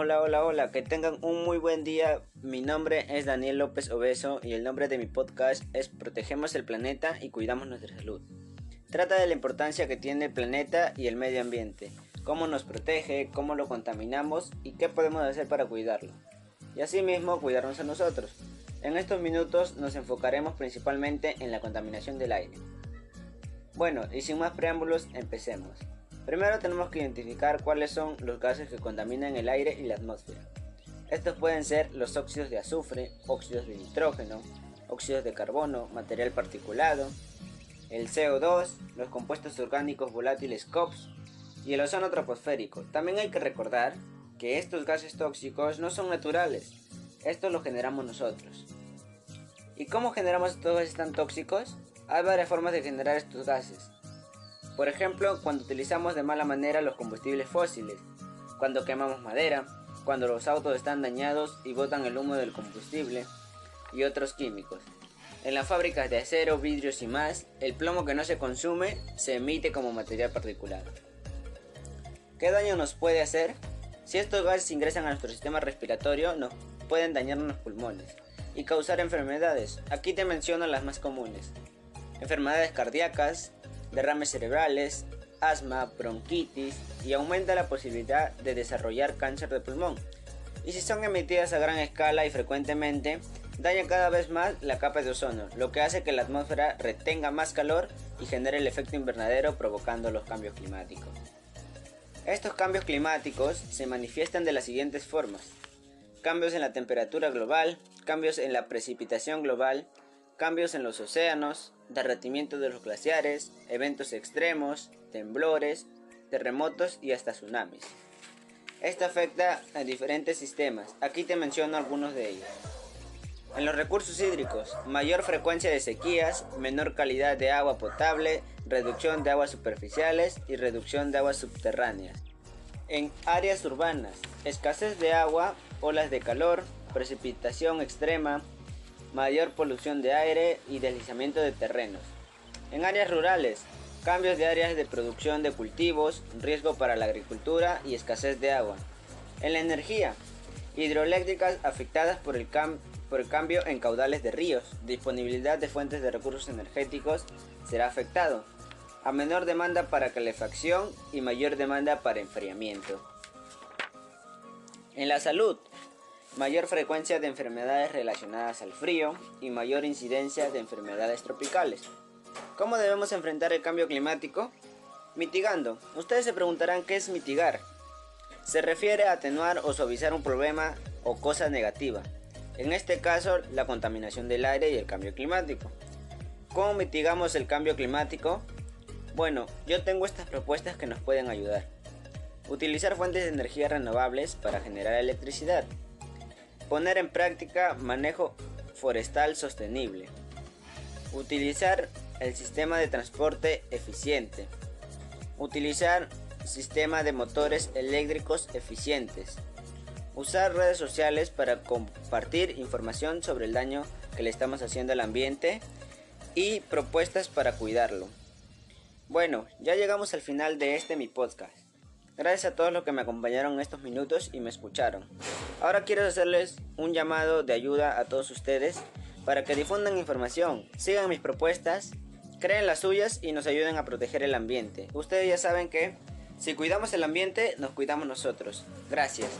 Hola, hola, hola, que tengan un muy buen día. Mi nombre es Daniel López Obeso y el nombre de mi podcast es Protegemos el planeta y cuidamos nuestra salud. Trata de la importancia que tiene el planeta y el medio ambiente, cómo nos protege, cómo lo contaminamos y qué podemos hacer para cuidarlo. Y asimismo cuidarnos a nosotros. En estos minutos nos enfocaremos principalmente en la contaminación del aire. Bueno, y sin más preámbulos, empecemos. Primero tenemos que identificar cuáles son los gases que contaminan el aire y la atmósfera. Estos pueden ser los óxidos de azufre, óxidos de nitrógeno, óxidos de carbono, material particulado, el CO2, los compuestos orgánicos volátiles COPS y el ozono troposférico. También hay que recordar que estos gases tóxicos no son naturales, estos los generamos nosotros. ¿Y cómo generamos estos gases tan tóxicos? Hay varias formas de generar estos gases. Por ejemplo, cuando utilizamos de mala manera los combustibles fósiles, cuando quemamos madera, cuando los autos están dañados y botan el humo del combustible y otros químicos. En las fábricas de acero, vidrios y más, el plomo que no se consume se emite como material particular. ¿Qué daño nos puede hacer? Si estos gases ingresan a nuestro sistema respiratorio, nos pueden dañar los pulmones y causar enfermedades. Aquí te menciono las más comunes. Enfermedades cardíacas, derrames cerebrales, asma, bronquitis y aumenta la posibilidad de desarrollar cáncer de pulmón. Y si son emitidas a gran escala y frecuentemente, daña cada vez más la capa de ozono, lo que hace que la atmósfera retenga más calor y genere el efecto invernadero provocando los cambios climáticos. Estos cambios climáticos se manifiestan de las siguientes formas. Cambios en la temperatura global, cambios en la precipitación global, cambios en los océanos, derretimiento de los glaciares, eventos extremos, temblores, terremotos y hasta tsunamis. Esto afecta a diferentes sistemas, aquí te menciono algunos de ellos. En los recursos hídricos, mayor frecuencia de sequías, menor calidad de agua potable, reducción de aguas superficiales y reducción de aguas subterráneas. En áreas urbanas, escasez de agua, olas de calor, precipitación extrema, mayor polución de aire y deslizamiento de terrenos. En áreas rurales, cambios de áreas de producción de cultivos, riesgo para la agricultura y escasez de agua. En la energía, hidroeléctricas afectadas por el, por el cambio en caudales de ríos, disponibilidad de fuentes de recursos energéticos será afectado, a menor demanda para calefacción y mayor demanda para enfriamiento. En la salud, mayor frecuencia de enfermedades relacionadas al frío y mayor incidencia de enfermedades tropicales. ¿Cómo debemos enfrentar el cambio climático? Mitigando. Ustedes se preguntarán qué es mitigar. Se refiere a atenuar o suavizar un problema o cosa negativa. En este caso, la contaminación del aire y el cambio climático. ¿Cómo mitigamos el cambio climático? Bueno, yo tengo estas propuestas que nos pueden ayudar. Utilizar fuentes de energía renovables para generar electricidad. Poner en práctica manejo forestal sostenible. Utilizar el sistema de transporte eficiente. Utilizar sistema de motores eléctricos eficientes. Usar redes sociales para compartir información sobre el daño que le estamos haciendo al ambiente y propuestas para cuidarlo. Bueno, ya llegamos al final de este mi podcast. Gracias a todos los que me acompañaron estos minutos y me escucharon. Ahora quiero hacerles un llamado de ayuda a todos ustedes para que difundan información, sigan mis propuestas, creen las suyas y nos ayuden a proteger el ambiente. Ustedes ya saben que si cuidamos el ambiente, nos cuidamos nosotros. Gracias.